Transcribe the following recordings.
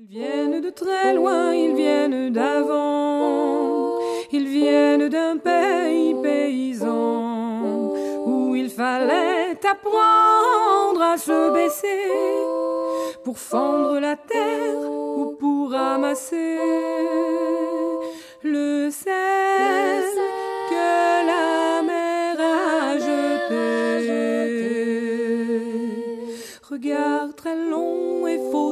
Ils viennent de très loin, ils viennent d'avant, ils viennent d'un pays paysan où il fallait apprendre à se baisser pour fendre la terre ou pour ramasser le sel que la mer a jeté. Regard très long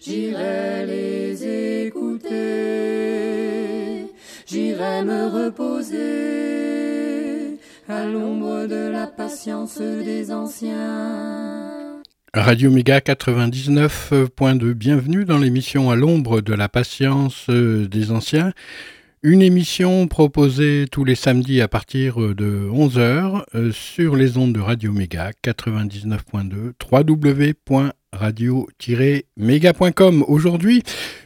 J'irai les écouter, j'irai me reposer à l'ombre de la patience des anciens. Radio Méga 99.2, bienvenue dans l'émission à l'ombre de la patience des anciens. Une émission proposée tous les samedis à partir de 11h euh, sur les ondes de Radio Méga 99.2 www.radio-méga.com. Aujourd'hui,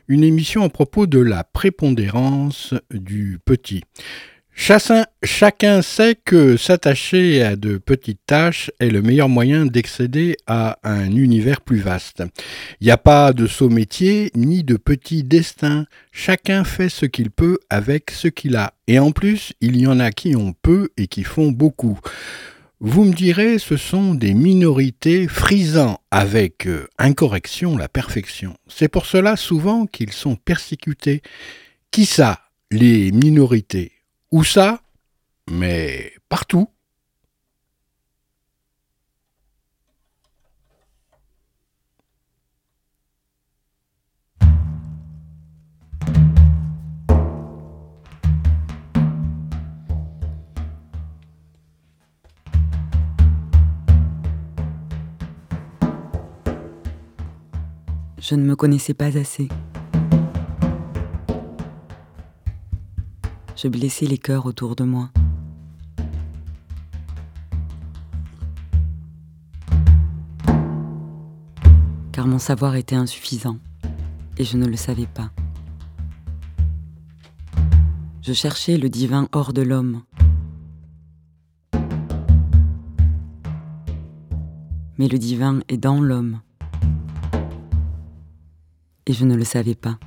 une émission à propos de la prépondérance du petit. Chassin, chacun sait que s'attacher à de petites tâches est le meilleur moyen d'accéder à un univers plus vaste. Il n'y a pas de saut métier ni de petit destin. Chacun fait ce qu'il peut avec ce qu'il a. Et en plus, il y en a qui ont peu et qui font beaucoup. Vous me direz, ce sont des minorités frisant avec euh, incorrection la perfection. C'est pour cela souvent qu'ils sont persécutés. Qui ça Les minorités? Où ça? Mais partout. Je ne me connaissais pas assez. Je blessais les cœurs autour de moi. Car mon savoir était insuffisant et je ne le savais pas. Je cherchais le divin hors de l'homme. Mais le divin est dans l'homme. Et je ne le savais pas.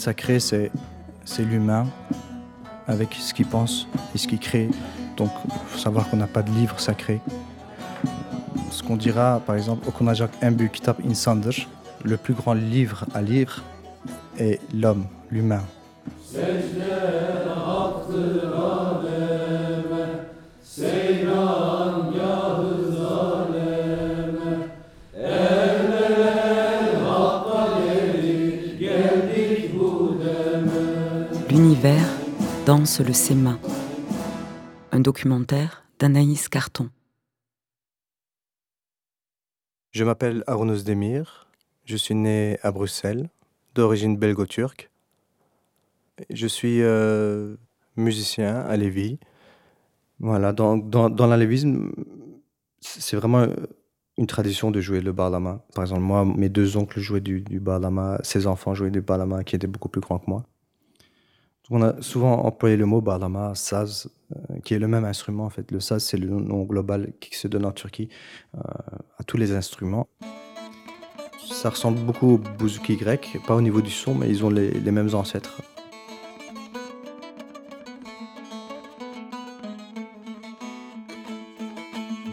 Sacré, c'est, l'humain avec ce qu'il pense et ce qu'il crée. Donc, il faut savoir qu'on n'a pas de livre sacré. Ce qu'on dira, par exemple, au Konajak Embu Kitab Insandır, le plus grand livre à lire est l'homme, l'humain. Danse le SEMA. Un documentaire d'Anaïs Carton. Je m'appelle Arnaud Demir, Je suis né à Bruxelles, d'origine belgo-turque. Je suis euh, musicien à Lévis. Voilà, dans, dans, dans l'alévisme, c'est vraiment une tradition de jouer le barlama. Par exemple, moi, mes deux oncles jouaient du, du barlama, ses enfants jouaient du barlama qui était beaucoup plus grand que moi. On a souvent employé le mot barlama, saz, euh, qui est le même instrument en fait. Le saz, c'est le nom global qui se donne en Turquie euh, à tous les instruments. Ça ressemble beaucoup au bouzouki grec, pas au niveau du son, mais ils ont les, mêmes ancêtres.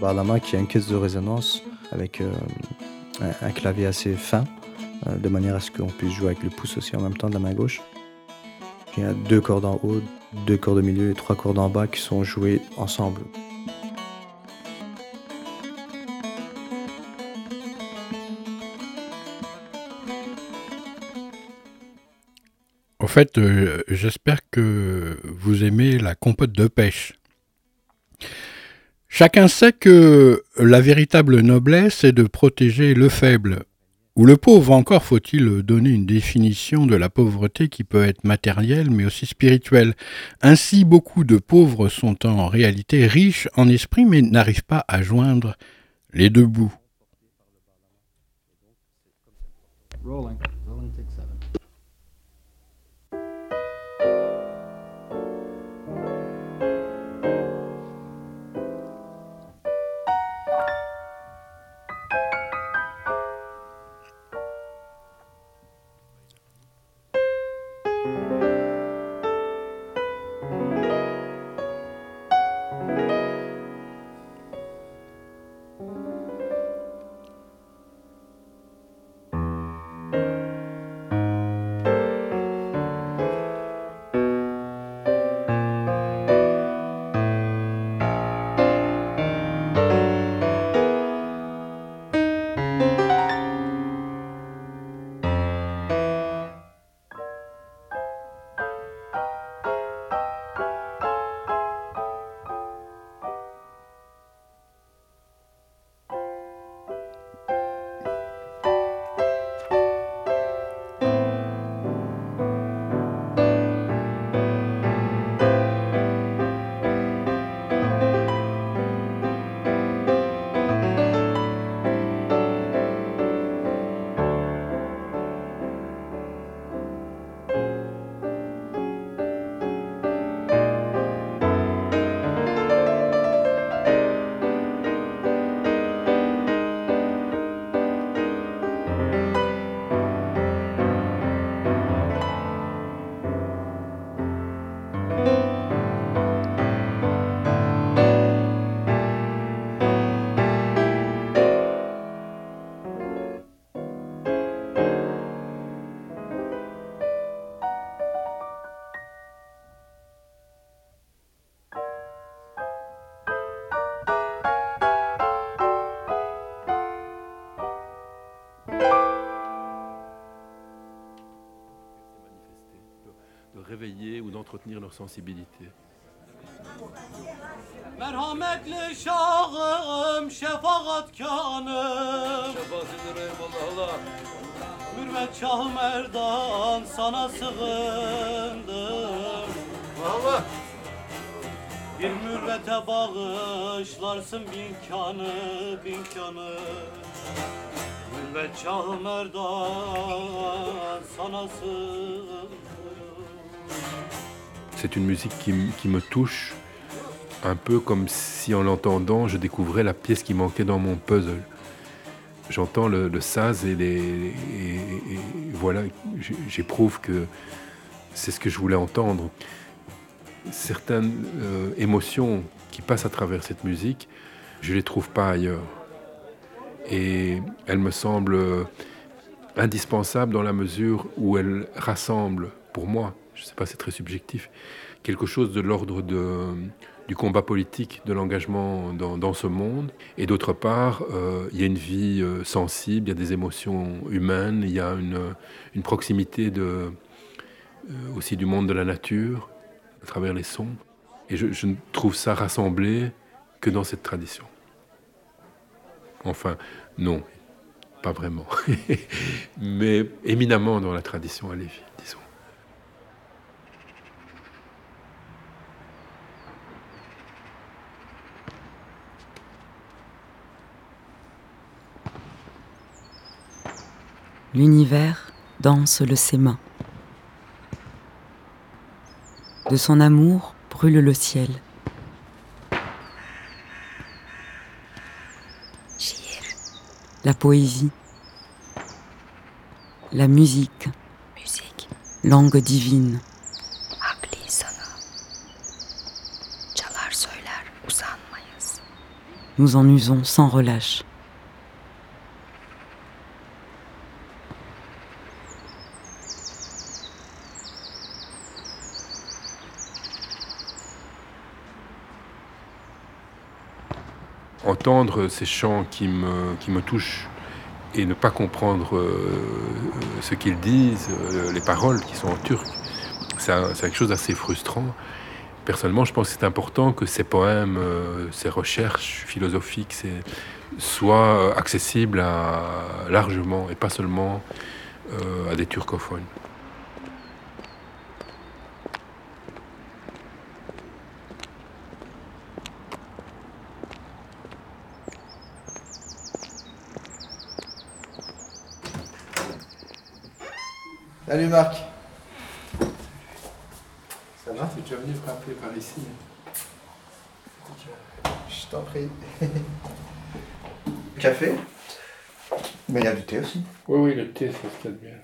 Barlama qui a une caisse de résonance avec euh, un, clavier assez fin, de manière à ce qu'on puisse jouer avec le pouce aussi en même temps de la main gauche. Il y a deux cordes en haut, deux cordes au milieu et trois cordes en bas qui sont jouées ensemble. Au fait, euh, j'espère que vous aimez la compote de pêche. Chacun sait que la véritable noblesse est de protéger le faible, ou le pauvre encore faut-il donner une définition de la pauvreté qui peut être matérielle mais aussi spirituelle. Ainsi beaucoup de pauvres sont en réalité riches en esprit mais n'arrivent pas à joindre les deux bouts. Rolling. D'entretenir leur sensibilité. Merhametli şahım, şefaatkanım Hürmet Şah Merdan, sana sığındım. Valla. Bir mürvete bağışlarsın bin kanı, bin kanı. Mürvet Şah Merdan, sana sığındım C'est une musique qui, me touche un peu comme si en l'entendant je découvrais la pièce qui manquait dans mon puzzle. J'entends le, le saz et, voilà, j'éprouve que c'est ce que je voulais entendre. Certaines euh, émotions qui passent à travers cette musique, je les trouve pas ailleurs. Et elles me semblent euh, indispensables dans la mesure où elles rassemblent, pour moi, je ne sais pas, c'est très subjectif, quelque chose de l'ordre de- du combat politique, de l'engagement dans, ce monde. Et d'autre part, euh, il y a une vie euh, sensible, il y a des émotions humaines, il y a une, proximité euh, aussi du monde de la nature, à travers les sons. Et je, je ne trouve ça rassemblé que dans cette tradition. Enfin, non, pas vraiment, mais éminemment dans la tradition alévi, disons. L'univers danse le séma. De son amour brûle le ciel. La poésie. La musique. Musique. Langue divine. Nous en usons sans relâche. Entendre ces chants qui me, qui me touchent et ne pas comprendre euh, ce qu'ils disent, euh, les paroles qui sont en turc, c'est quelque chose d'assez frustrant. Personnellement, je pense que c'est important que ces poèmes, euh, ces recherches philosophiques soient accessibles largement et pas seulement à des turcophones. Salut Marc. Ça va T'es déjà venu frapper par ici Je t'en prie. Café Mais il y a du thé aussi. Oui, oui, le thé, ça se passe bien.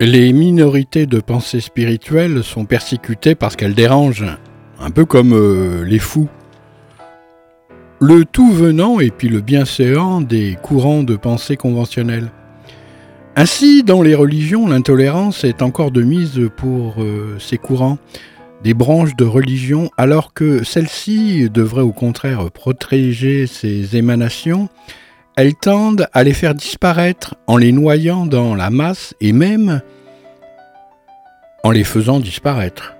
Les minorités de pensée spirituelle sont persécutées parce qu'elles dérangent, un peu comme euh, les fous. Le tout venant et puis le bienséant des courants de pensée conventionnels. Ainsi, dans les religions, l'intolérance est encore de mise pour euh, ces courants, des branches de religion, alors que celles-ci devraient au contraire protéger ces émanations elles tendent à les faire disparaître en les noyant dans la masse et même en les faisant disparaître.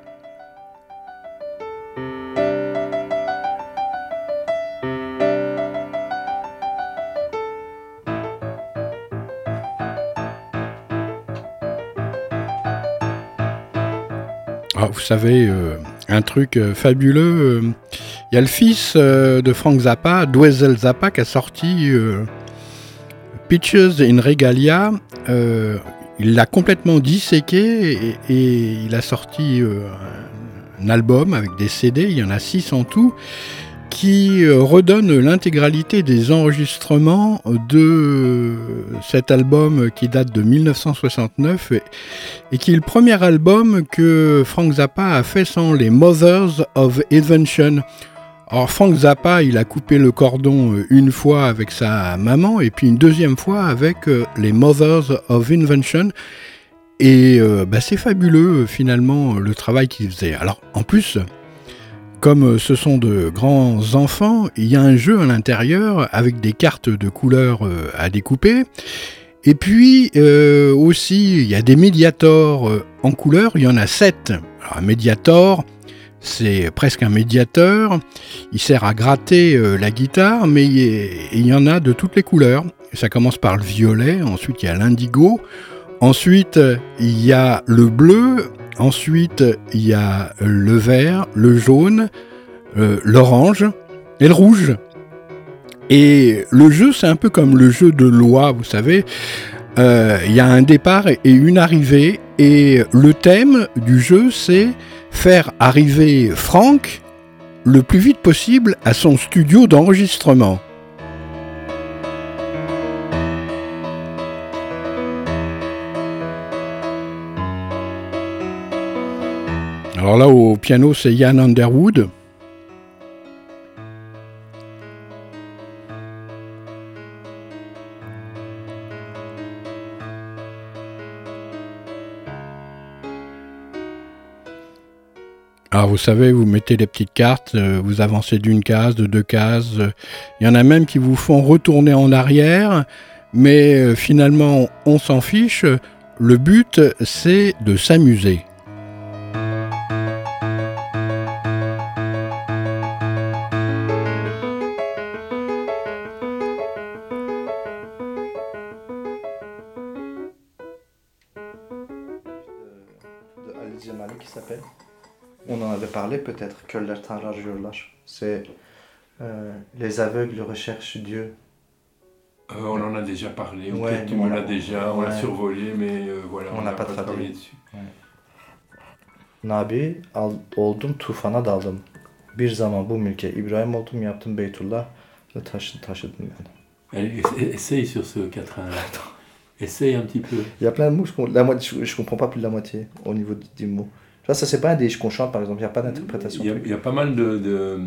Ah, vous savez, euh, un truc euh, fabuleux. Euh, il y a le fils de Frank Zappa, Dwezel Zappa, qui a sorti Pictures in Regalia. il l'a complètement disséqué et, et, il a sorti un album avec des CD, il y en a six en tout qui euh, redonne l'intégralité des enregistrements de cet album qui date de 1969 et, qui est le premier album que Frank Zappa a fait sans les Mothers of Invention. Alors Frank Zappa, il a coupé le cordon euh, une fois avec sa maman et puis une deuxième fois avec euh, les Mothers of Invention. Et bah, c'est fabuleux finalement le travail qu'il faisait. Alors en plus, comme ce sont de grands enfants, il y a un jeu à l'intérieur avec des cartes de couleurs à découper. Et puis aussi, il y a des médiators en couleur, il y en a sept. Alors un médiator, c'est presque un médiateur. Il sert à gratter euh, la guitare, mais il y en a de toutes les couleurs. Ça commence par le violet, ensuite il y a l'indigo, ensuite il y a le bleu, ensuite il y a le vert, le jaune, euh, l'orange et le rouge. Et le jeu, c'est un peu comme le jeu de loi, vous savez. Euh, il y a un départ et une arrivée, et le thème du jeu, c'est faire arriver Frank le plus vite possible à son studio d'enregistrement. Alors là, au piano, c'est Ian Underwood. Alors vous savez, vous mettez les petites cartes, euh, vous avancez d'une case, de deux cases. Il y en a même qui vous font retourner en arrière, mais euh, finalement on s'en fiche. Le but c'est de s'amuser. Peut-être que C'est euh, les aveugles recherchent Dieu. Euh, on en a déjà parlé, ouais, tu me l'as déjà, on l'a survolé, mais euh, voilà, on n'a pas, pas travaillé dessus. Nabi al, oldum tufana daldım. Bir zaman bu mülke İbrahim oldum yaptım Beytullah ve taşı, taşıdım yani. Essaye sur ce quatrain-là. Essaye un petit peu. Il y a plein de mots, je, la moitié, je, je comprends pas plus de la moitié au niveau des mots. Ça, ça c'est pas un des qu'on chante, par exemple. Il n'y a pas d'interprétation. Il, y a pas mal de, de,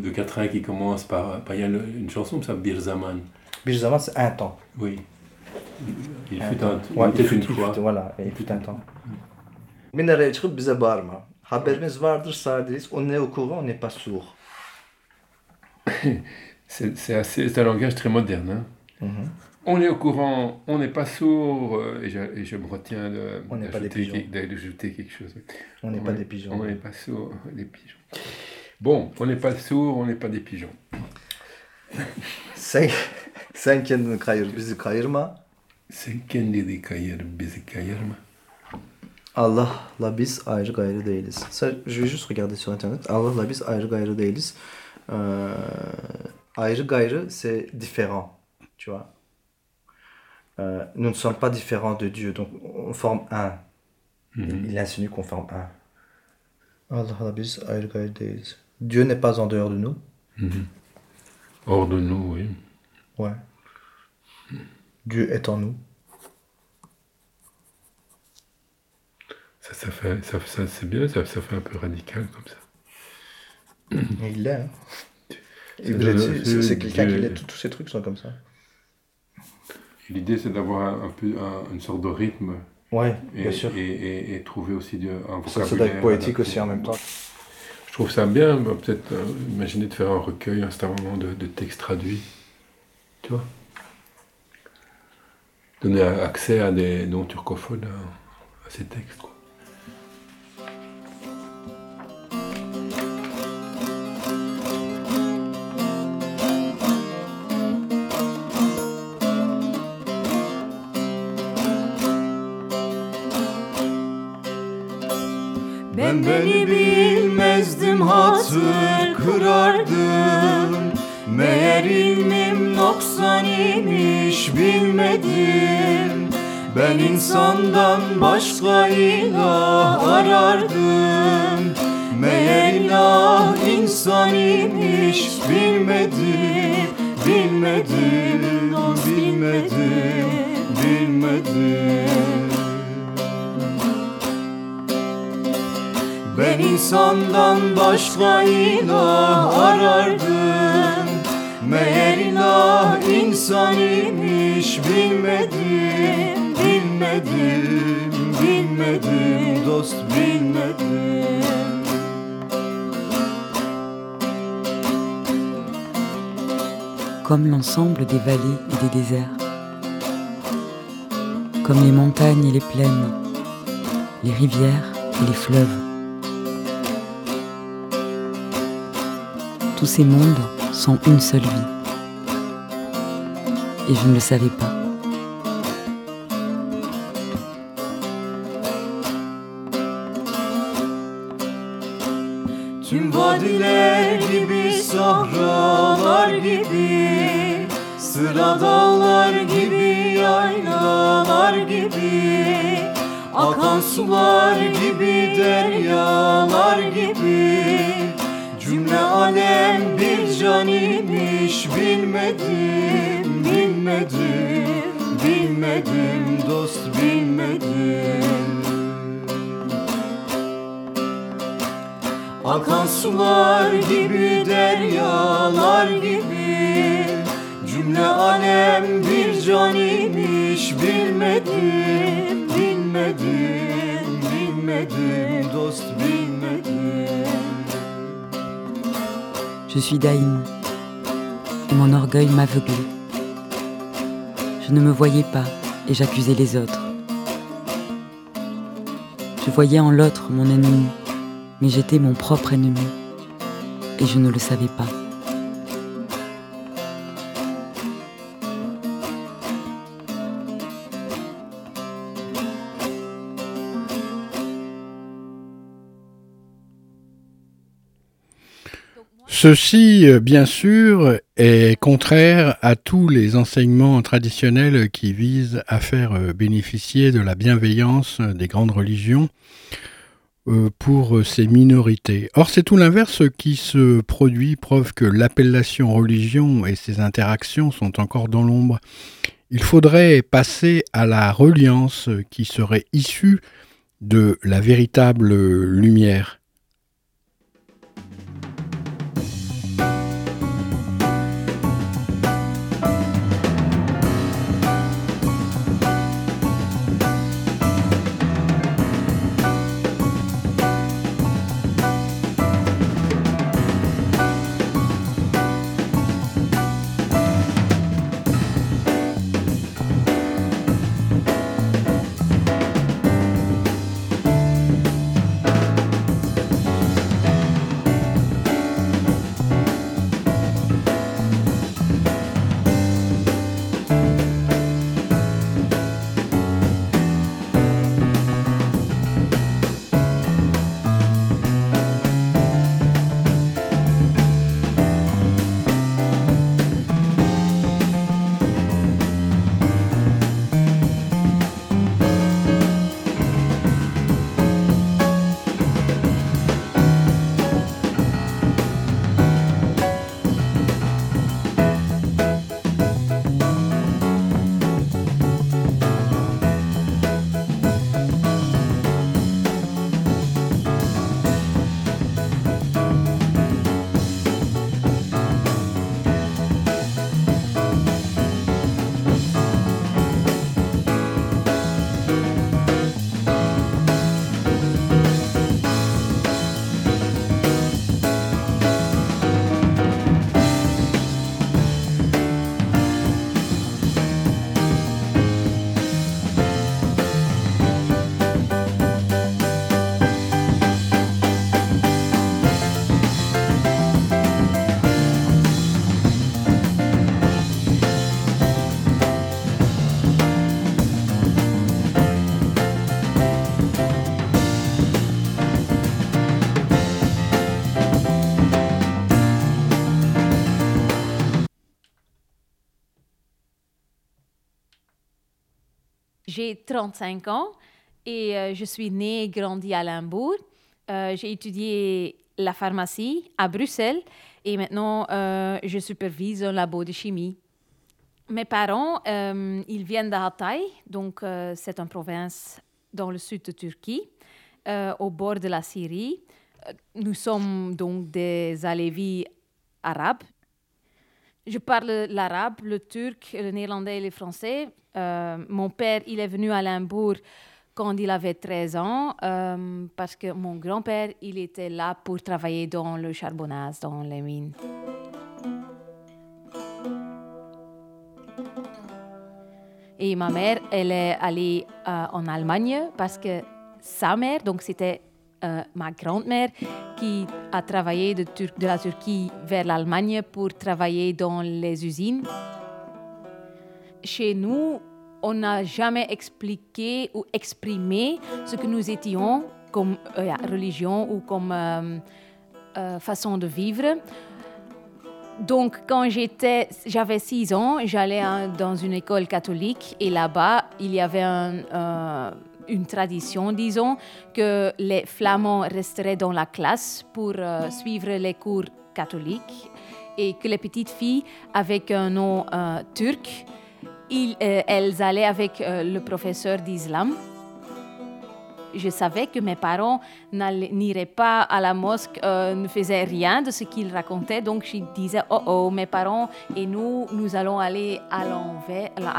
de quatrains qui commencent par. Il y a une chanson qui s'appelle Birzaman. Birzaman, c'est un temps. Oui. Il fut un, ouais, il fut une fois. Voilà, il fut un temps. Minareye çıkıp bize bağırma. Haberimiz vardır sağdayız. O ne okur, on n'est pas sourd. c'est un langage très moderne. Hein? Mm -hmm on est au courant, on n'est pas sourd, euh, et, je, me retiens d'ajouter quelque chose. On n'est pas des pigeons. On n'est pas sourd, des pigeons. Bon, on n'est pas sourd, on n'est pas des pigeons. sen, sen kendini kayır, bizi kayırma. Sen kendini kayır, bizi kayırma. Allah'la biz ayrı gayrı değiliz. Je vais juste regarder sur internet. Allah'la biz ayrı gayrı değiliz. Euh, ayrı gayrı c'est différent, tu vois. Euh, nous ne sommes pas différents de Dieu, donc on forme un. Mhm. Il insinue qu'on forme un. Dieu n'est pas en dehors de nous. Mhm. Hors de nous, oui. Ouais. Dieu est en nous. Ça, ça fait, ça, ça c'est bien, ça, ça, fait un peu radical comme ça. Il l'est. Hein. C'est quelqu'un qui l'est. Tous ces trucs sont comme ça. L'idée, c'est d'avoir un, peu une sorte de rythme. Ouais, et, bien sûr. Et, et, trouver aussi du, un vocabulaire. Ça doit être poétique aussi en même temps. Je trouve ça bien, peut-être euh, imaginer de faire un recueil instantanément de, de textes traduits. Tu vois? Donner accès à des non turcophones à, à ces textes. Quoi. Hatır kırardım. Meğer ilmim noksan imiş bilmedim. Ben insandan başka ilah arardım. Meğer ilah insan imiş bilmedim. Bilmedim, bilmedim, bilmedim. Ben Comme l'ensemble des vallées et des déserts. Comme les montagnes et les plaines, les rivières et les fleuves. Tous ces mondes sont une seule vie. Et je ne le savais pas. Tüm vadiler gibi, sahralar gibi Sıra dağlar gibi, yaylalar gibi Akan sular gibi, deryalar gibi Cümle alem bir can imiş bilmedim, bilmedim Bilmedim dost bilmedim. Akan sular gibi, deryalar gibi Cümle alem bir can imiş bilmedim, bilmedim, bilmedim dost bilmedim Je suis Daïm. Et mon orgueil m'aveuglait. Je ne me voyais pas et j'accusais les autres. Je voyais en l'autre mon ennemi, mais j'étais mon propre ennemi. Et je ne le savais pas. Ceci, euh, bien sûr, est contraire à tous les enseignements traditionnels qui visent à faire euh, bénéficier de la bienveillance des grandes religions euh, pour ces minorités. Or, c'est tout l'inverse qui se produit, preuve que l'appellation religion et ses interactions sont encore dans l'ombre. Il faudrait passer à la reliance qui serait issue de la véritable lumière. J'ai 35 ans et euh, je suis née et grandie à Limbourg. Euh, j'ai étudié la pharmacie à Bruxelles et maintenant euh, je supervise un labo de chimie. Mes parents, ils viennent de Hatay, donc c'est une province dans le sud de Turquie, au bord de la Syrie. nous sommes donc des Alévis arabes. Je parle l'arabe, le turc, le néerlandais et le français. Euh, mon père, il est venu à Limbourg quand il avait 13 ans, euh, parce que mon grand-père, il était là pour travailler dans le charbonnage, dans les mines. Et ma mère, elle est allée euh, en Allemagne parce que sa mère, donc c'était euh, ma grand-mère, qui a travaillé de, la Turquie vers l'Allemagne pour travailler dans les usines. Chez nous, on n'a jamais expliqué ou exprimé ce que nous étions comme euh, religion ou comme euh, façon de vivre. Donc, quand j'avais 6 ans, j'allais dans une école catholique et là-bas, il y avait un, une tradition, disons, que les flamands resteraient dans la classe pour euh, suivre les cours catholiques et que les petites filles avec un nom euh, turc, ils, euh, elles allaient avec le professeur d'islam. Je savais que mes parents n'iraient pas à la mosquée, ne faisaient rien de ce qu'ils racontaient. Donc je disais, oh oh, mes parents et nous, nous allons aller à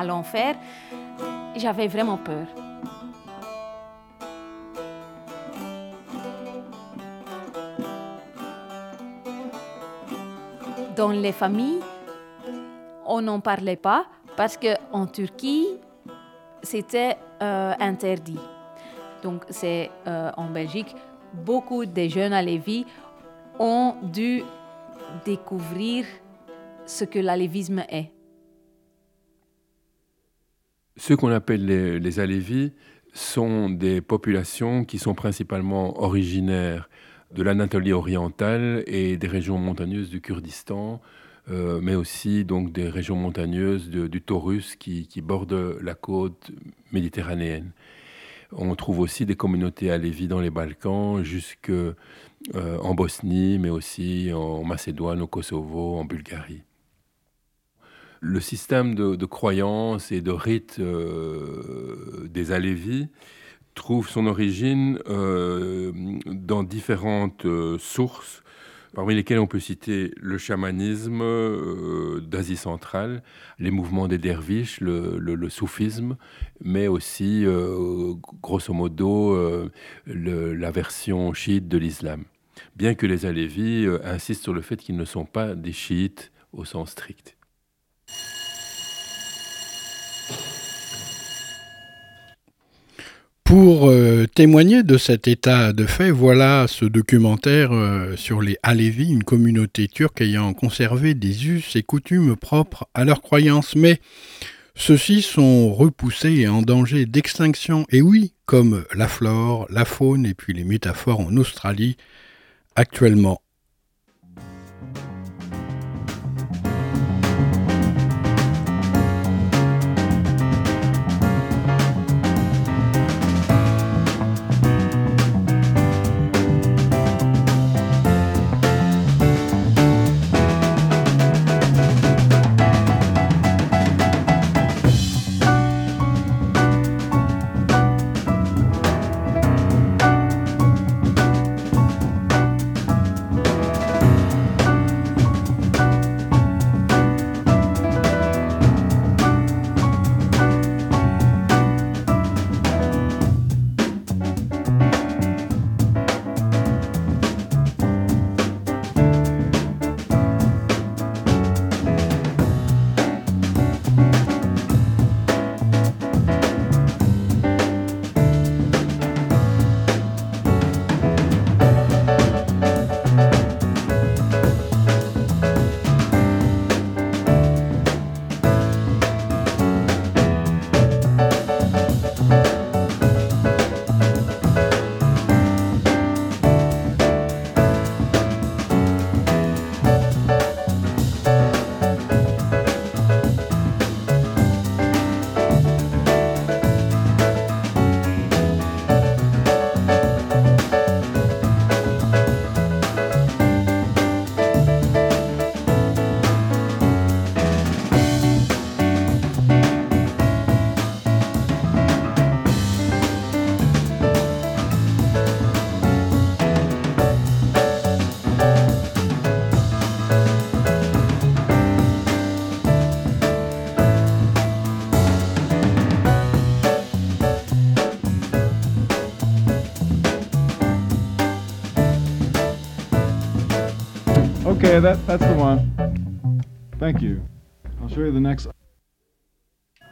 l'enfer. J'avais vraiment peur. Dans les familles, on n'en parlait pas parce qu'en Turquie, c'était euh, interdit. Donc, c'est euh, en Belgique, beaucoup de jeunes à ont dû découvrir ce que l'alévisme est. Ceux qu'on appelle les, les Alévis sont des populations qui sont principalement originaires de l'Anatolie orientale et des régions montagneuses du Kurdistan, euh, mais aussi donc des régions montagneuses du Taurus qui, bordent la côte méditerranéenne. On trouve aussi des communautés alévis dans les Balkans, jusque euh, en Bosnie, mais aussi en Macédoine, au Kosovo, en Bulgarie. Le système de, de croyances et de rites euh, des Alévis trouve son origine euh, dans différentes euh, sources, parmi lesquelles on peut citer le chamanisme euh, d'Asie centrale, les mouvements des derviches, le, soufisme, mais aussi, grosso modo, la version chiite de l'islam. Bien que les Alévis insistent sur le fait qu'ils ne sont pas des chiites au sens strict. Pour euh, témoigner de cet état de fait, voilà ce documentaire euh, sur les Alevis, une communauté turque ayant conservé des us et coutumes propres à leurs croyances. Mais ceux-ci sont repoussés et en danger d'extinction. Et oui, comme la flore, la faune et puis les métaphores en Australie actuellement.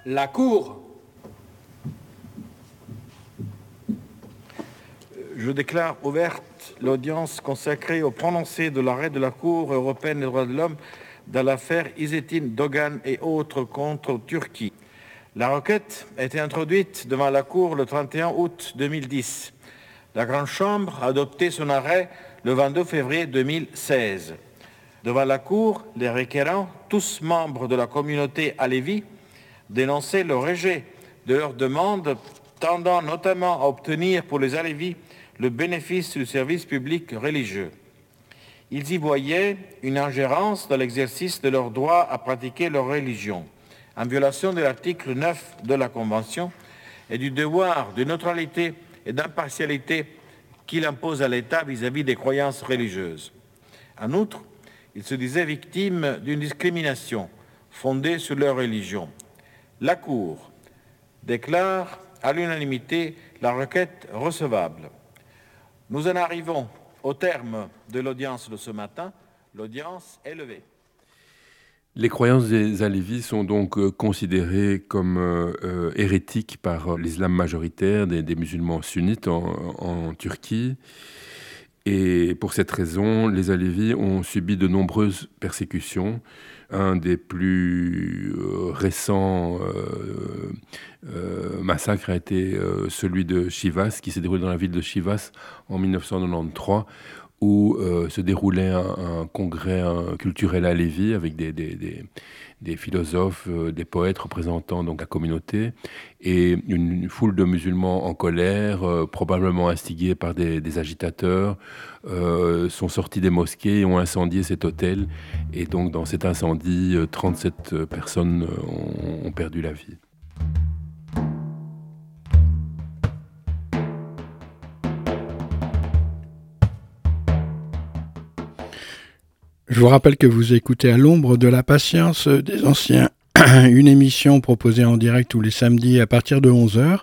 La Cour. Je déclare ouverte l'audience consacrée au prononcé de l'arrêt de la Cour européenne des droits de l'homme dans l'affaire Izetin Dogan et autres contre Turquie. La requête a été introduite devant la Cour le 31 août 2010. La Grande Chambre a adopté son arrêt le 22 février 2016. Devant la Cour, les requérants, tous membres de la communauté Alevi, dénonçaient le rejet de leurs demandes tendant notamment à obtenir pour les Alevis le bénéfice du service public religieux. Ils y voyaient une ingérence dans l'exercice de leur droit à pratiquer leur religion, en violation de l'article 9 de la Convention et du devoir de neutralité et d'impartialité qu'il impose à l'État vis-à-vis des croyances religieuses. En outre, ils se disaient victimes d'une discrimination fondée sur leur religion. La Cour déclare à l'unanimité la requête recevable. Nous en arrivons au terme de l'audience de ce matin. L'audience est levée. Les croyances des Alévis sont donc euh, considérées comme euh, euh, hérétiques par l'islam majoritaire des, musulmans sunnites en, Turquie. Et pour cette raison, les Alévis ont subi de nombreuses persécutions. Un des plus récents massacres a été celui de Chivas, qui s'est déroulé dans la ville de Chivas en 1993 où euh, se déroulait un, congrès culturel à Lévis avec des, des philosophes, euh, des poètes représentant la communauté et une foule de musulmans en colère, euh, probablement instigés par des, agitateurs, euh, sont sortis des mosquées et ont incendié cet hôtel. Et donc dans cet incendie, 37 personnes ont perdu la vie. Je vous rappelle que vous écoutez à l'ombre de la patience des anciens, une émission proposée en direct tous les samedis à partir de 11h,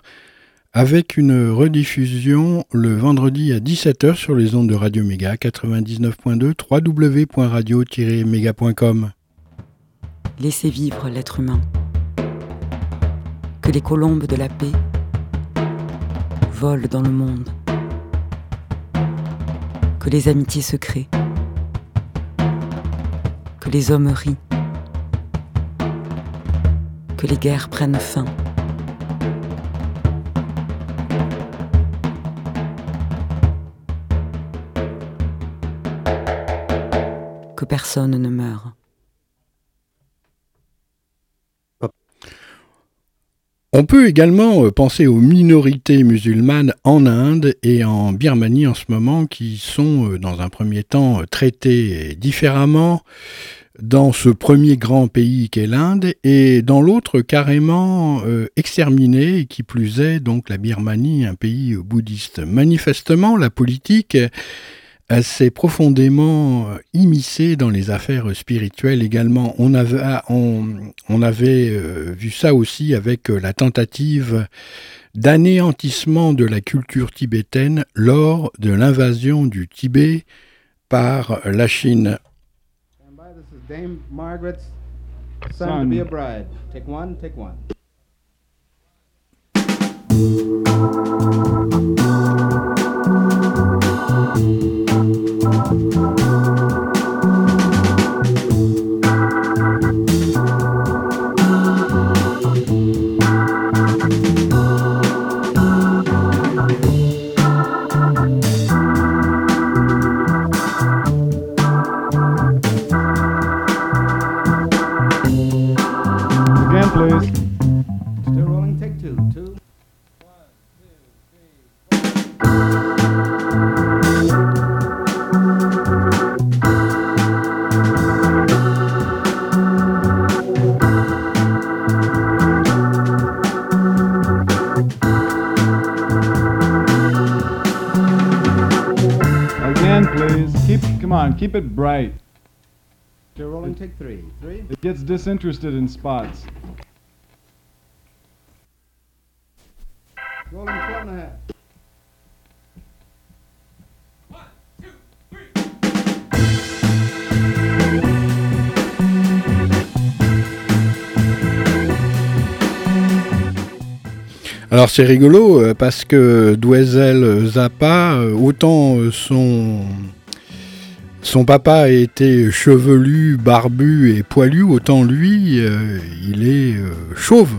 avec une rediffusion le vendredi à 17h sur les ondes de Radio Méga 99.2 www.radio-méga.com. Laissez vivre l'être humain. Que les colombes de la paix volent dans le monde. Que les amitiés se créent que les hommes rient, que les guerres prennent fin. Que personne ne meure. On peut également euh, penser aux minorités musulmanes en Inde et en Birmanie en ce moment qui sont euh, dans un premier temps euh, traitées différemment dans ce premier grand pays qu'est l'Inde et dans l'autre carrément euh, exterminé, qui plus est donc la Birmanie, un pays bouddhiste. Manifestement, la politique s'est profondément immiscée dans les affaires spirituelles également. On avait, on, on avait euh, vu ça aussi avec la tentative d'anéantissement de la culture tibétaine lors de l'invasion du Tibet par la Chine. Dame Margaret's son, son, to be a bride. Take one, take one. Keep it bright. Okay, rolling take three. Three? It gets disinterested in spots. Rolling four and a half. Alors c'est rigolo euh, parce que Dwezel euh, Zappa, euh, autant son son papa était chevelu, barbu et poilu, autant lui, il est chauve.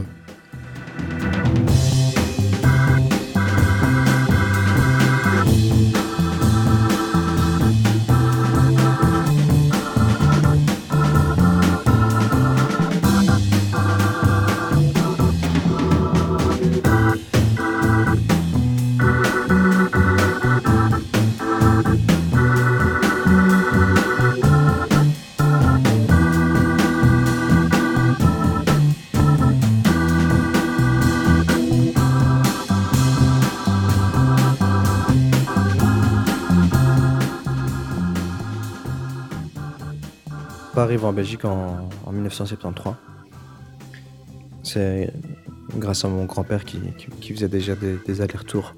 Arrive en Belgique en, 1973. C'est grâce à mon grand-père qui, faisait déjà des, allers-retours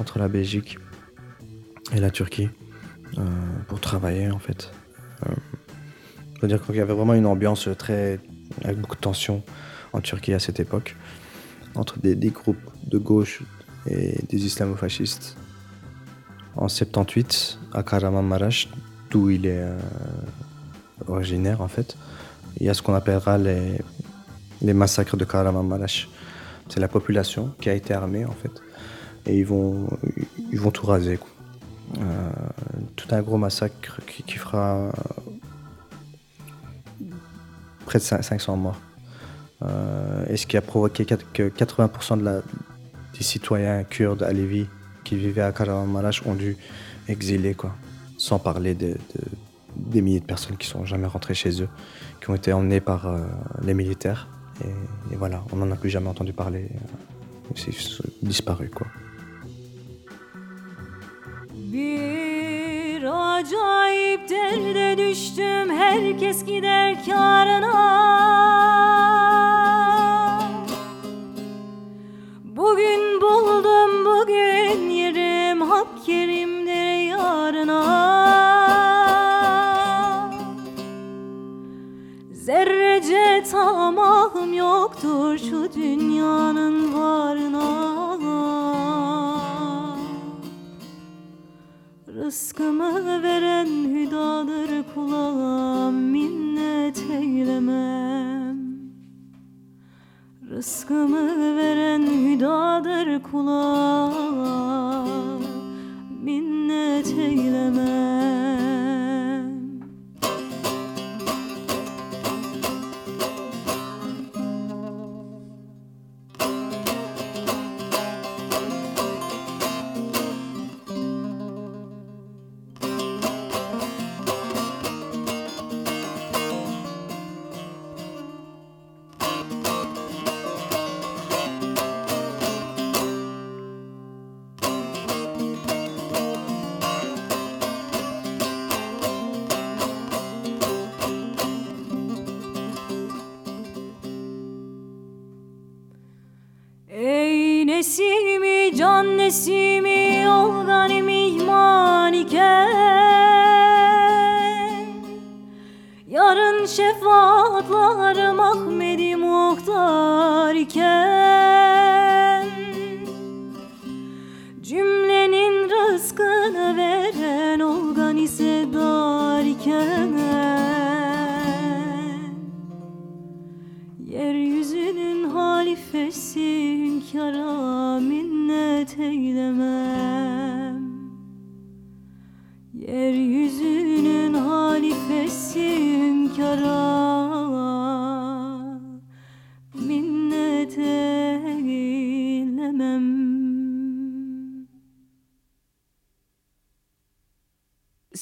entre la Belgique et la Turquie euh, pour travailler en fait. Euh, je veux dire qu'il y avait vraiment une ambiance très avec beaucoup de tension en Turquie à cette époque entre des, groupes de gauche et des islamo-fascistes. En 78, à Kahramanmaraş, d'où il est euh, originaire en fait. Il y a ce qu'on appellera les, les massacres de Kahramanmaraş. C'est la population qui a été armée en fait. Et ils vont, ils vont tout raser. Euh, tout un gros massacre qui, fera près de 500 morts. Euh, et ce qui a provoqué que 80% de la, des citoyens kurdes à Lévis qui vivaient à Kahramanmaraş ont dû exiler, quoi. Sans parler de des milliers de personnes qui sont jamais rentrées chez eux, qui ont été emmenées par euh, les militaires. Et, voilà, on n'en a plus jamais entendu parler. C'est disparu quoi.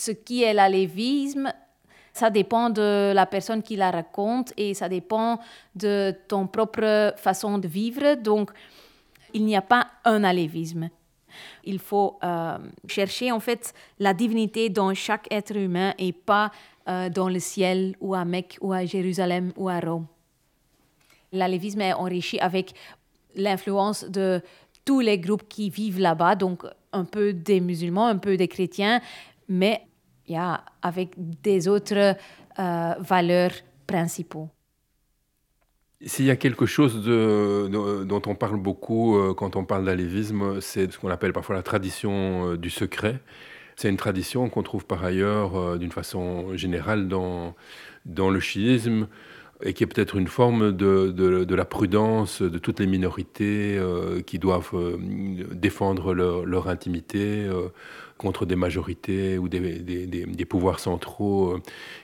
Ce qui est l'alévisme, Ça dépend de la personne qui la raconte et ça dépend de ton propre façon de vivre. Donc, il n'y a pas un alévisme. Il faut euh, chercher en fait la divinité dans chaque être humain et pas euh, dans le ciel ou à Mecque ou à Jérusalem ou à Rome. L'alévisme est enrichi avec l'influence de tous les groupes qui vivent là-bas, donc un peu des musulmans, un peu des chrétiens, mais avec des autres euh, valeurs principaux. S'il y a quelque chose dont on parle beaucoup euh, quand on parle d'alévisme, c'est ce qu'on appelle parfois la tradition euh, du secret. C'est une tradition qu'on trouve par ailleurs d'une façon générale dans le chiisme et qui est peut-être une forme de, la prudence de toutes les minorités qui doivent défendre leur, intimité contre des majorités ou des, pouvoirs centraux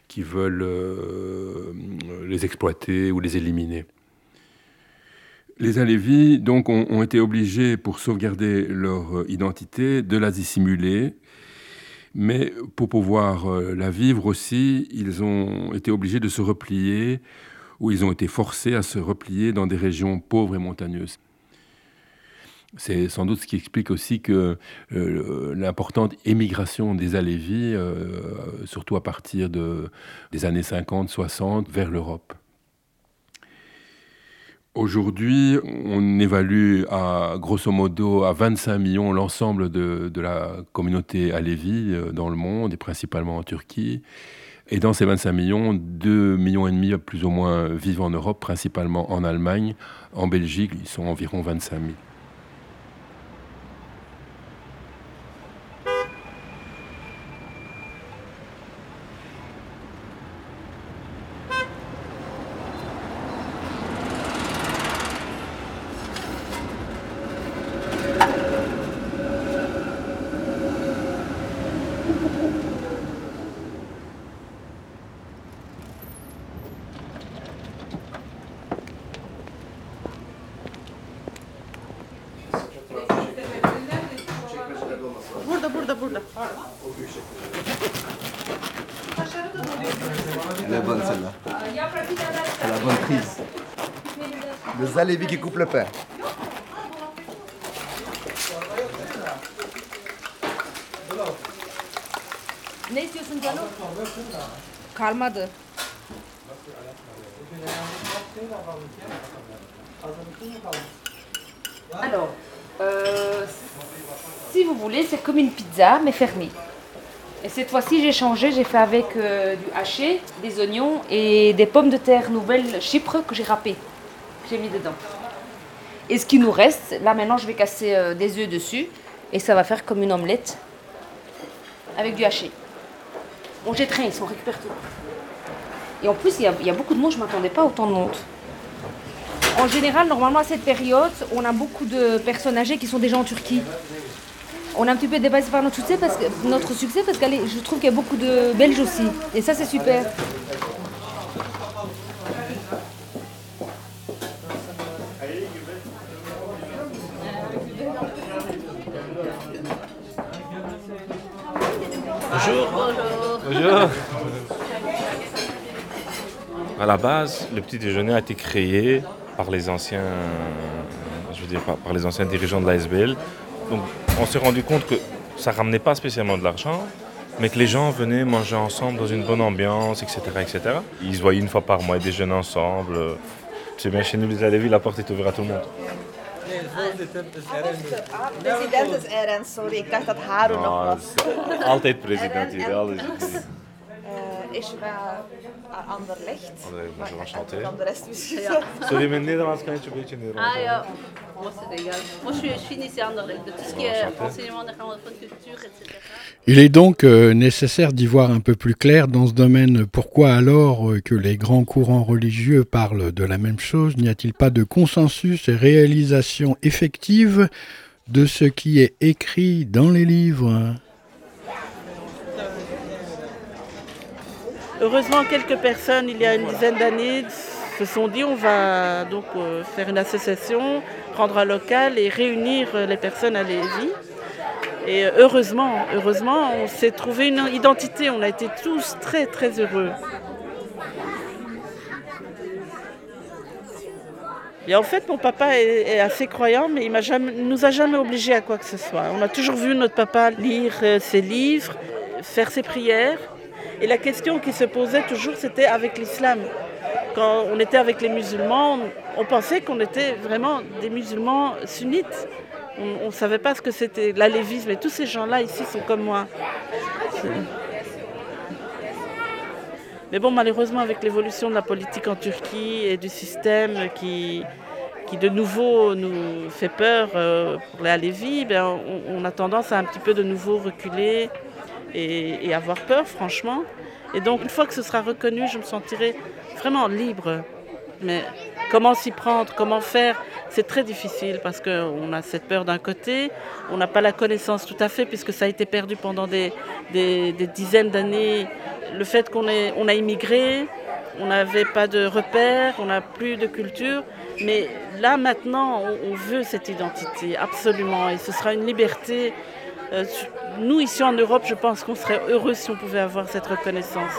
qui veulent les exploiter ou les éliminer. Les Alévis donc, ont, été obligés, pour sauvegarder leur euh, identité, de la dissimuler. Mais pour pouvoir euh, la vivre aussi, ils ont été obligés de se replier, ou ils ont été forcés à se replier dans des régions pauvres et montagneuses. C'est sans doute ce qui explique aussi euh, l'importante émigration des Alévis, surtout à partir de, des années 50-60, vers l'Europe. Aujourd'hui, on évalue à grosso modo à 25 millions l'ensemble de, la communauté alévi euh, dans le monde et principalement en Turquie. Et dans ces 25 millions, 2 millions et demi plus ou moins vivent en Europe, principalement en Allemagne. En Belgique, ils sont environ 25 000. Lévi qui le pain. Alors, euh, si vous voulez, c'est comme une pizza, mais fermée. Et cette fois-ci, j'ai changé, j'ai fait avec euh, du haché, des oignons et des pommes de terre nouvelles Chypre que j'ai râpées j'ai mis dedans. Et ce qui nous reste, là maintenant je vais casser euh, des œufs dessus et ça va faire comme une omelette avec du haché. On jette rien, ils on récupère tout. Et en plus, il y, a, beaucoup de monde, je ne m'attendais pas autant de monde. En général, normalement à cette période, on a beaucoup de personnes âgées qui sont déjà en Turquie. On a un petit peu dépassé par notre succès parce que, notre succès parce que je trouve qu'il y a beaucoup de Belges aussi. Et ça, c'est super. À la base, le petit déjeuner a été créé par les anciens, je veux dire, par, les anciens dirigeants de l'ASBL. Donc, on s'est rendu compte que ça ramenait pas spécialement de l'argent, mais que les gens venaient manger ensemble dans une bonne ambiance, etc., etc. Ils se voyaient une fois par mois, ils déjeunaient ensemble. C'est bien chez nous, les Alévis, la porte est ouverte à tout le monde. Was. Altijd alles. is bij Anderlecht. Anderlecht, maar enchanté. Dan de rest misschien. Ja. Sorry, mijn Nederlands kan je een beetje Nederlands. Ah ja, moi c'est égal. Moi je suis, je suis ici à Anderlecht, de tout ce qui est enseignement de culture, etc. Il est donc euh, nécessaire d'y voir un peu plus clair dans ce domaine. Pourquoi alors euh, que les grands courants religieux parlent de la même chose? N'y a-t-il pas de consensus et réalisation effective de ce qui est écrit dans les livres? Heureusement, quelques personnes, il y a une dizaine d'années, se sont dit on va donc euh, faire une association, prendre un local et réunir les personnes à Lévis. Et heureusement, heureusement, on s'est trouvé une identité. On a été tous très très heureux. Et en fait, mon papa est, assez croyant, mais il ne nous a jamais obligés à quoi que ce soit. On a toujours vu notre papa lire euh, ses livres, faire ses prières. Et la question qui se posait toujours, c'était avec l'islam. Quand on était avec les musulmans, on, pensait qu'on était vraiment des musulmans sunnites. On ne savait pas ce que c'était l'alévisme. Et tous ces gens-là ici sont comme moi. Mais bon, malheureusement, avec l'évolution de la politique en Turquie et du système qui, qui de nouveau nous fait peur euh, pour les Alevis, ben, on, a tendance à un petit peu de nouveau reculer et, avoir peur, franchement. Et donc, une fois que ce sera reconnu, je me sentirai vraiment libre. Mais comment s'y prendre, comment faire, c'est très difficile parce qu'on a cette peur d'un côté, on n'a pas la connaissance tout à fait puisque ça a été perdu pendant des, dizaines d'années. Le fait qu'on on a immigré, on n'avait pas de repères, on n'a plus de culture. Mais là maintenant, on veut cette identité, absolument. Et ce sera une liberté. Euh, nous, ici en Europe, je pense qu'on serait heureux si on pouvait avoir cette reconnaissance.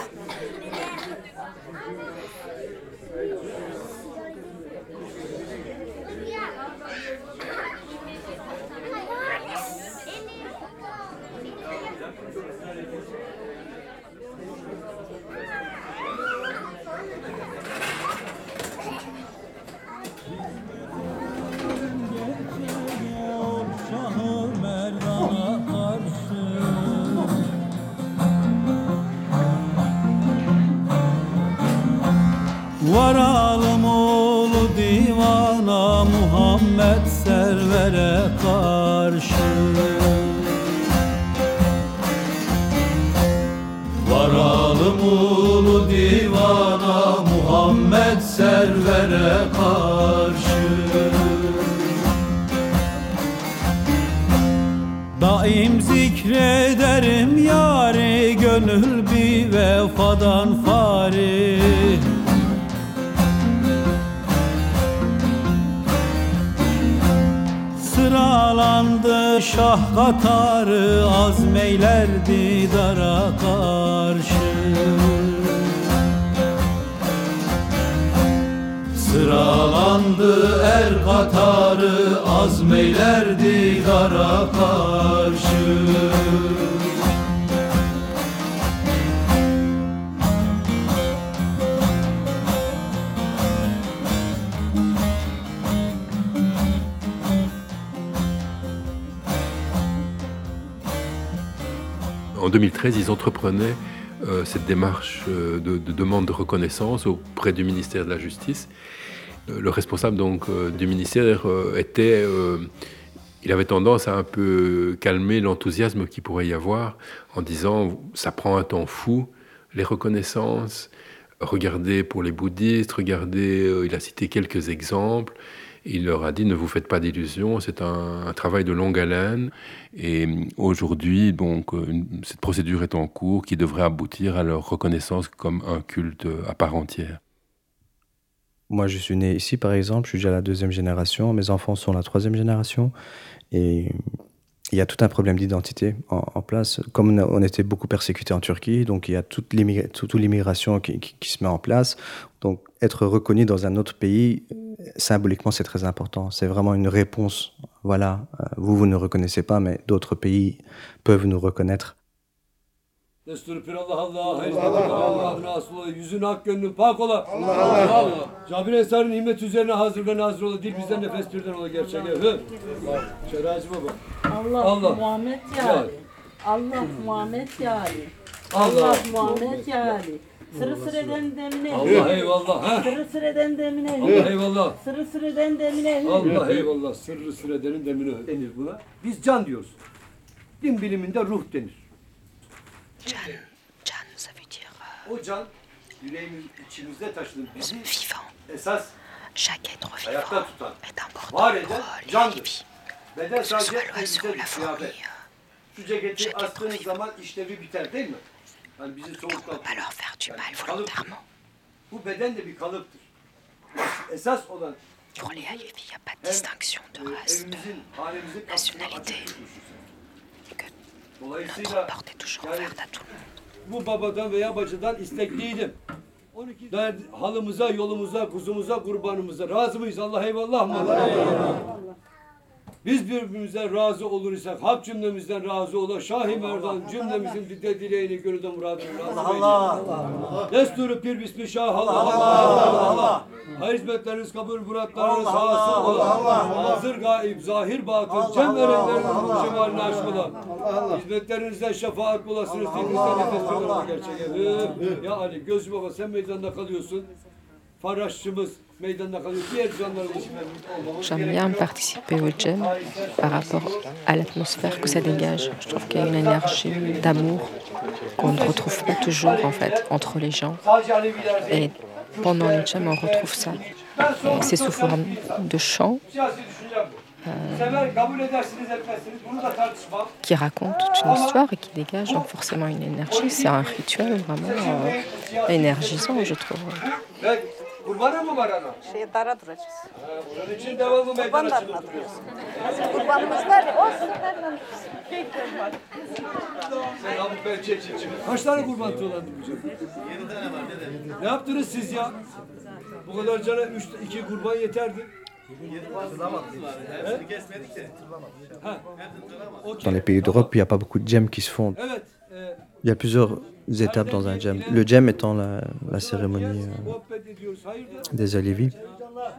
Varalım oğlu divana Muhammed servere karşı. Varalım oğlu divana Muhammed servere karşı. Daim zikrederim yari Gönül bir vefadan fari Sıralandı şah katarı Azmeyler didara karşı. Sıralandı er katarı Azmeyler didara karşı En 2013, ils entreprenaient euh, cette démarche euh, de, de, demande de reconnaissance auprès du ministère de la Justice. Euh, le responsable donc du ministère était, il avait tendance à un peu calmer l'enthousiasme qu'il pourrait y avoir en disant ça prend un temps fou les reconnaissances. Regardez pour les bouddhistes, regardez, il a cité quelques exemples. Il leur a dit ne vous faites pas d'illusions, c'est un, travail de longue haleine. Et aujourd'hui, donc, une, cette procédure est en cours qui devrait aboutir à leur reconnaissance comme un culte à part entière. Moi, je suis né ici, par exemple, je suis déjà la deuxième génération, mes enfants sont la troisième génération, et il y a tout un problème d'identité en, place. Comme on, était beaucoup persécuté en Turquie, donc il y a toute l'immigration qui, se met en place. Donc être reconnu dans un autre pays, symboliquement, c'est très important. C'est vraiment une réponse. Voilà, vous, vous ne reconnaissez pas, mais d'autres pays peuvent nous reconnaître. Destur pir Allah Allah, hizmetin Allah, nasıl ola, yüzün hak gönlün pak ola. Allah Allah. Cabir Ensar'ın nimet üzerine hazır ve nazır ola, dil bizden nefes birden ola gerçek evi. Şerazi baba. Allah, Allah. Muhammed yani. Allah Muhammed yani. Allah, Allah Muhammed yani. Sırı sıreden demine. Allah eyvallah. Sırı sıreden demine. Allah eyvallah. Sırı sıreden demine. Allah eyvallah. Sırrı süredenin demine denir buna. Biz can diyoruz. Din biliminde ruh denir. Can, can ça veut dire o can yüreğimiz içimizde taşıdığımız bizi vivant. esas Chaque être ayakta tutan, est important var eden pour candır. Beden Que ce sadece soit l'oiseau, elbise la fourmi, kıyafet. Şu ceketi astığınız zaman işlevi biter değil mi? Yani bizi soğuktan pas leur faire du mal volontairement. Bu beden de bir kalıptır. Esas olan Pour les Alevis, il n'y a pas de distinction de race, de evimizin, kapısına nationalité. açık Que Dolayısıyla notre porte est toujours yani ouverte à tout le monde. bu babadan veya bacıdan istekliydim. 12 der, halımıza, yolumuza, kuzumuza, kurbanımıza razı mıyız? Allah eyvallah mı? Allah eyvallah. Biz birbirimize razı olur isek, hak cümlemizden razı ola, Şah-ı Merdan cümlemizin dide dileğini gönülde muradını razı Allah Allah. Desturu pir bismi şah Allah Allah Allah. Hayır hizmetleriniz kabul muratlarınız hasıl ola. Hazır gaib, zahir batıl, cem erenlerin cemalini aşk ola. Hizmetlerinizden şefaat bulasınız. Dinlerinizden nefes alın gerçekten. Ya Ali Gözcü Baba sen meydanda kalıyorsun. Faraşçımız J'aime bien participer au jam par rapport à l'atmosphère que ça dégage. Je trouve qu'il y a une énergie d'amour qu'on ne retrouve pas toujours en fait entre les gens. Et pendant les jams, on retrouve ça. C'est sous forme de chant tartışmam. qui raconte toute une histoire et qui dégage donc forcément une énergie. C'est un rituel vraiment euh, énergisant, je trouve. Kurbanı mı var ana? Şey dara duracağız. Bunun için devamlı meydan Kurbanlarına açılır. duruyoruz. Kurbanımız var ya, o seferden Sen Hamit çekçi. Kaç tane kurban tığlandı bu canım? 7 tane var dede. Ne yaptınız siz ya? Bu kadar cana 3 2 kurban yeterdi. Hepsini kesmedik de. Ha. Dans les pays d'Europe, il n'y a pas beaucoup de jams qui se font. Evet. e, Il y a plusieurs étapes dans un jam. Le jam étant la, cérémonie euh, des Alevis.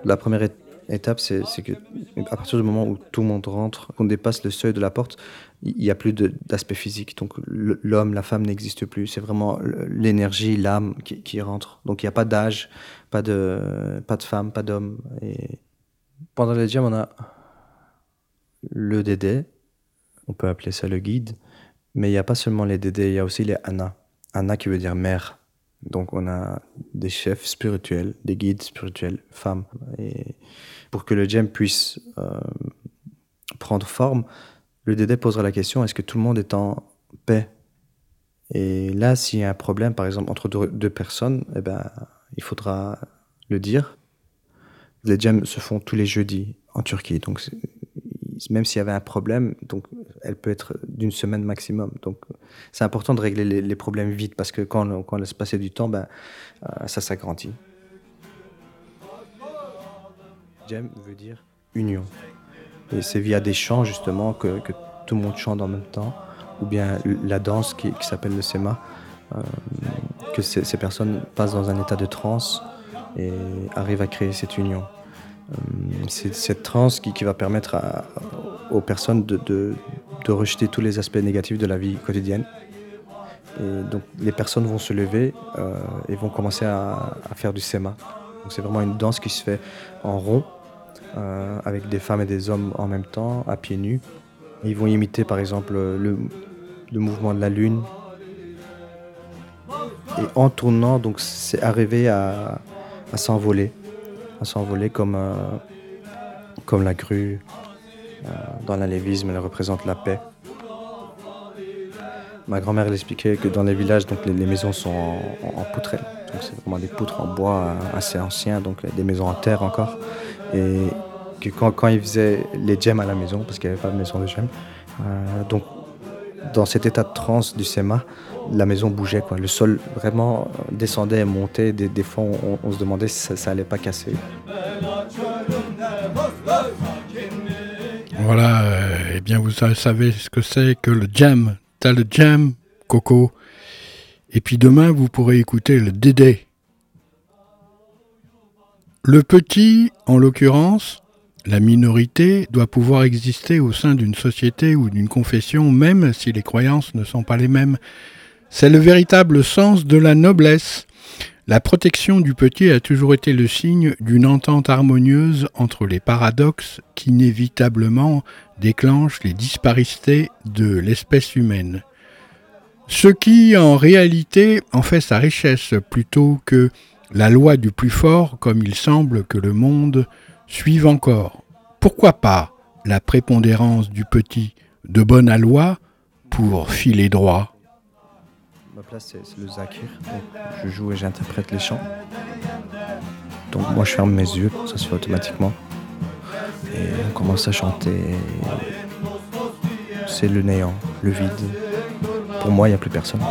La première étape, c'est que à partir du moment où tout le monde rentre, qu'on dépasse le seuil de la porte, il n'y a plus d'aspect physique. Donc l'homme, la femme n'existe plus. C'est vraiment l'énergie, l'âme qui, qui rentre. Donc il n'y a pas d'âge, pas de, pas de femme, pas d'homme. Et pendant le jam, on a le dédé, on peut appeler ça le guide, mais il n'y a pas seulement les dédés, il y a aussi les Anna. Anna qui veut dire mère. Donc on a des chefs spirituels, des guides spirituels, femmes. Et pour que le jam puisse euh, prendre forme, le dédé posera la question est-ce que tout le monde est en paix? Et là, s'il y a un problème, par exemple, entre deux, personnes, eh ben, il faudra le dire. Les jams se font tous les jeudis en Turquie. Donc, même s'il y avait un problème, donc, elle peut être d'une semaine maximum. Donc, c'est important de régler les, problèmes vite parce que quand, on- laisse passer du temps, ben, euh, ça s'agrandit. Jam veut dire union. Et c'est via des chants justement que, tout le monde chante en même temps, ou bien la danse qui, qui s'appelle le sema, euh, que ces, ces personnes passent dans un état de transe et arrivent à créer cette union. Euh, c'est cette transe qui, va permettre aux personnes de, rejeter tous les aspects négatifs de la vie quotidienne. Et donc les personnes vont se lever euh, et vont commencer à, faire du sema. C'est vraiment une danse qui se fait en rond, euh, avec des femmes et des hommes en même temps, à pieds nus. Ils vont imiter par exemple le, mouvement de la lune. Et en tournant, c'est arrivé à, à s'envoler, à s'envoler comme, euh, comme la grue. Euh, dans l'alévisme, elle représente la paix. Ma grand-mère elle expliquait que dans les villages, donc les, maisons sont en, en- en poutrelle. Donc c'est vraiment des poutres en bois euh, assez anciens, donc euh, des maisons en terre encore. Et que quand, quand ils faisaient les gemmes à la maison, parce qu'il n'y avait pas de maison de gemmes, donc dans cet état de transe du SEMA, la maison bougeait. Quoi. Le sol vraiment euh, descendait et montait. Des, fois, on, se demandait si ça, ça allait pas casser. Voilà, euh, eh bien vous sa- savez ce que c'est que le jam. T'as le jam, Coco. Et puis demain, vous pourrez écouter le Dédé. Le petit, en l'occurrence, la minorité, doit pouvoir exister au sein d'une société ou d'une confession, même si les croyances ne sont pas les mêmes. C'est le véritable sens de la noblesse. La protection du petit a toujours été le signe d'une entente harmonieuse entre les paradoxes qui inévitablement déclenchent les disparités de l'espèce humaine. Ce qui, en réalité, en fait sa richesse plutôt que la loi du plus fort, comme il semble que le monde suive encore. Pourquoi pas la prépondérance du petit de bonne aloi pour filer droit? Ma place, c'est le zakir. Je joue et j'interprète les chants. Donc moi, je ferme mes yeux, ça se fait automatiquement. Et on commence à chanter. C'est le néant, le vide. Pour moi, il n'y a plus personne.